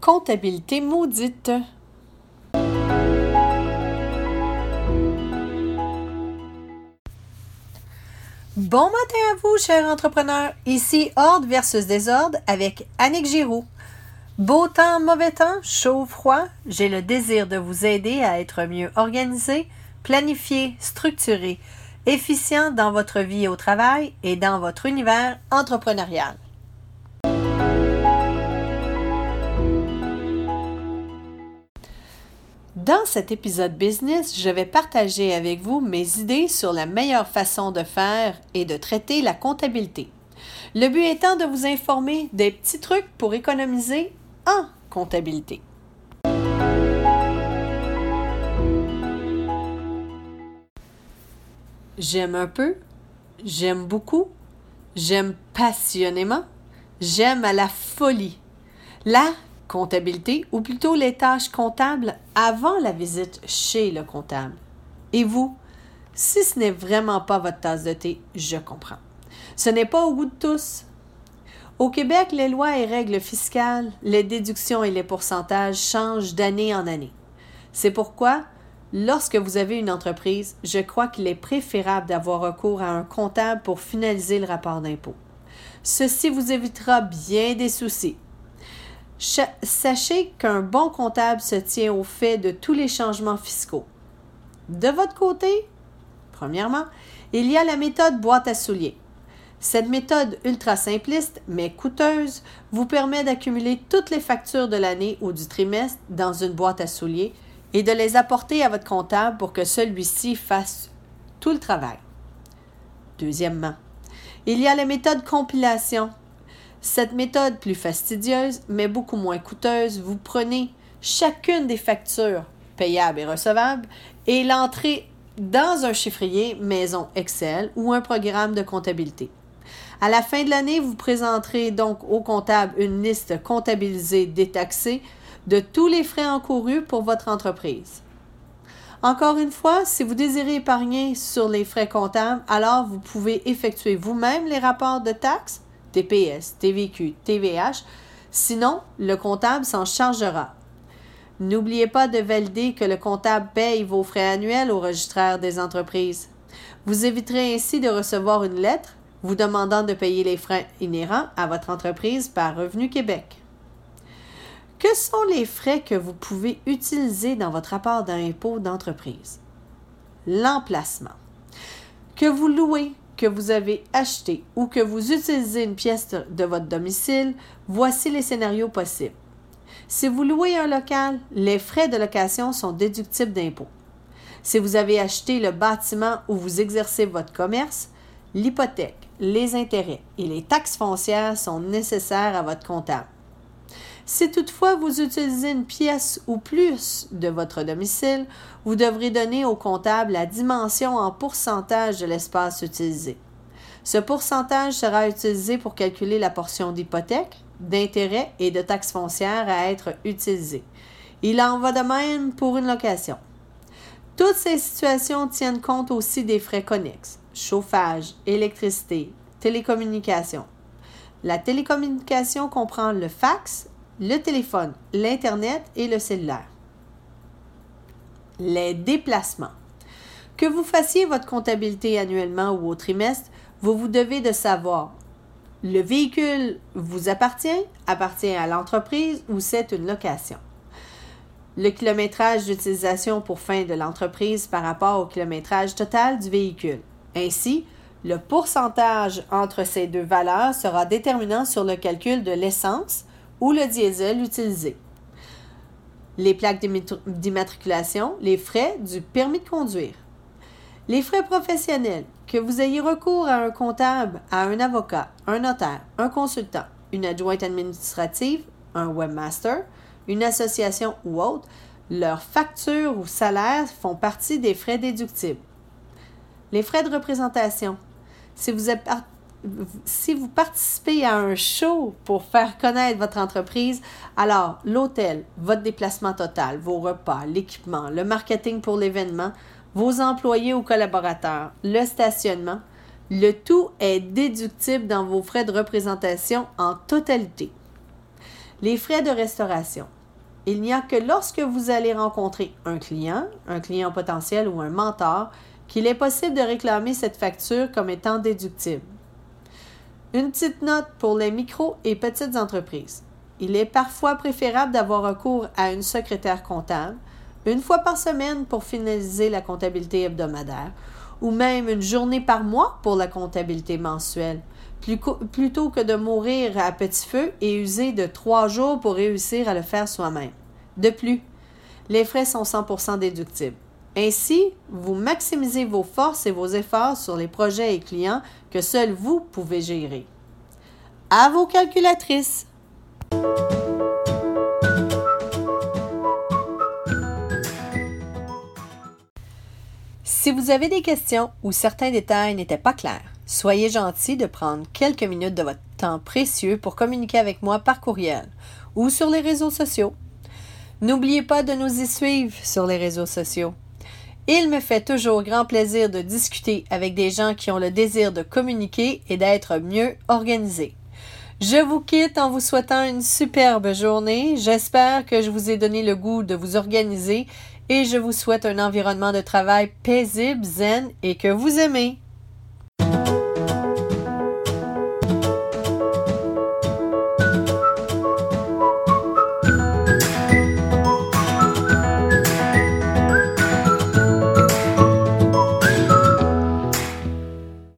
comptabilité maudite. Bon matin à vous, chers entrepreneurs. Ici Ordre versus Désordre avec Annick Giroux. Beau temps, mauvais temps, chaud, froid, j'ai le désir de vous aider à être mieux organisé, planifié, structuré, efficient dans votre vie au travail et dans votre univers entrepreneurial. Dans cet épisode business, je vais partager avec vous mes idées sur la meilleure façon de faire et de traiter la comptabilité. Le but étant de vous informer des petits trucs pour économiser en comptabilité. J'aime un peu, j'aime beaucoup, j'aime passionnément, j'aime à la folie. Comptabilité, ou plutôt les tâches comptables avant la visite chez le comptable. Et vous, si ce n'est vraiment pas votre tasse de thé, je comprends. Ce n'est pas au goût de tous. Au Québec, les lois et règles fiscales, les déductions et les pourcentages changent d'année en année. C'est pourquoi, lorsque vous avez une entreprise, je crois qu'il est préférable d'avoir recours à un comptable pour finaliser le rapport d'impôt. Ceci vous évitera bien des soucis Sachez qu'un bon comptable se tient au fait de tous les changements fiscaux. De votre côté, premièrement, il y a la méthode boîte à souliers. Cette méthode ultra simpliste mais coûteuse vous permet d'accumuler toutes les factures de l'année ou du trimestre dans une boîte à souliers et de les apporter à votre comptable pour que celui-ci fasse tout le travail. Deuxièmement, il y a la méthode compilation cette méthode plus fastidieuse, mais beaucoup moins coûteuse, vous prenez chacune des factures payables et recevables et l'entrée dans un chiffrier maison Excel ou un programme de comptabilité. À la fin de l'année, vous présenterez donc au comptable une liste comptabilisée détaxée de tous les frais encourus pour votre entreprise. Encore une fois, si vous désirez épargner sur les frais comptables, alors vous pouvez effectuer vous-même les rapports de taxes TPS, TVQ, TVH. Sinon, le comptable s'en chargera. N'oubliez pas de valider que le comptable paye vos frais annuels au registraire des entreprises. Vous éviterez ainsi de recevoir une lettre vous demandant de payer les frais inhérents à votre entreprise par Revenu Québec. Que sont les frais que vous pouvez utiliser dans votre rapport d'impôt d'entreprise? L'emplacement. Que vous louez, que vous avez acheté ou que vous utilisez une pièce de votre domicile, voici les scénarios possibles. Si vous louez un local, les frais de location sont déductibles d'impôts. Si vous avez acheté le bâtiment où vous exercez votre commerce, l'hypothèque, les intérêts et les taxes foncières sont nécessaires à votre comptable. Si toutefois vous utilisez une pièce ou plus de votre domicile, vous devrez donner au comptable la dimension en pourcentage de l'espace utilisé. Ce pourcentage sera utilisé pour calculer la portion d'hypothèque, d'intérêt et de taxes foncières à être utilisée. Il en va de même pour une location. Toutes ces situations tiennent compte aussi des frais connexes, chauffage, électricité, télécommunication. La télécommunication comprend le fax, le téléphone, l'Internet et le cellulaire. Les déplacements. Que vous fassiez votre comptabilité annuellement ou au trimestre, vous vous devez de savoir le véhicule vous appartient, appartient à l'entreprise ou c'est une location. Le kilométrage d'utilisation pour fin de l'entreprise par rapport au kilométrage total du véhicule. Ainsi, le pourcentage entre ces deux valeurs sera déterminant sur le calcul de l'essence, ou le diesel utilisé. Les plaques d'immatriculation, les frais du permis de conduire. Les frais professionnels, que vous ayez recours à un comptable, à un avocat, un notaire, un consultant, une adjointe administrative, un webmaster, une association ou autre, leurs factures ou salaires font partie des frais déductibles. Les frais de représentation. Si vous si vous participez à un show pour faire connaître votre entreprise, alors l'hôtel, votre déplacement total, vos repas, l'équipement, le marketing pour l'événement, vos employés ou collaborateurs, le stationnement, le tout est déductible dans vos frais de représentation en totalité. Les frais de restauration. il n'y a que lorsque vous allez rencontrer un client, un client potentiel ou un mentor, qu'il est possible de réclamer cette facture comme étant déductible. Une petite note pour les micros et petites entreprises. Il est parfois préférable d'avoir recours à une secrétaire comptable une fois par semaine pour finaliser la comptabilité hebdomadaire ou même une journée par mois pour la comptabilité mensuelle, plutôt que de mourir à petit feu et user de trois jours pour réussir à le faire soi-même. De plus, les frais sont 100% déductibles. Ainsi, vous maximisez vos forces et vos efforts sur les projets et clients que seuls vous pouvez gérer. À vos calculatrices! Si vous avez des questions ou certains détails n'étaient pas clairs, soyez gentil de prendre quelques minutes de votre temps précieux pour communiquer avec moi par courriel ou sur les réseaux sociaux. N'oubliez pas de nous y suivre sur les réseaux sociaux. Il me fait toujours grand plaisir de discuter avec des gens qui ont le désir de communiquer et d'être mieux organisés. Je vous quitte en vous souhaitant une superbe journée. J'espère que je vous ai donné le goût de vous organiser et je vous souhaite un environnement de travail paisible, zen et que vous aimez.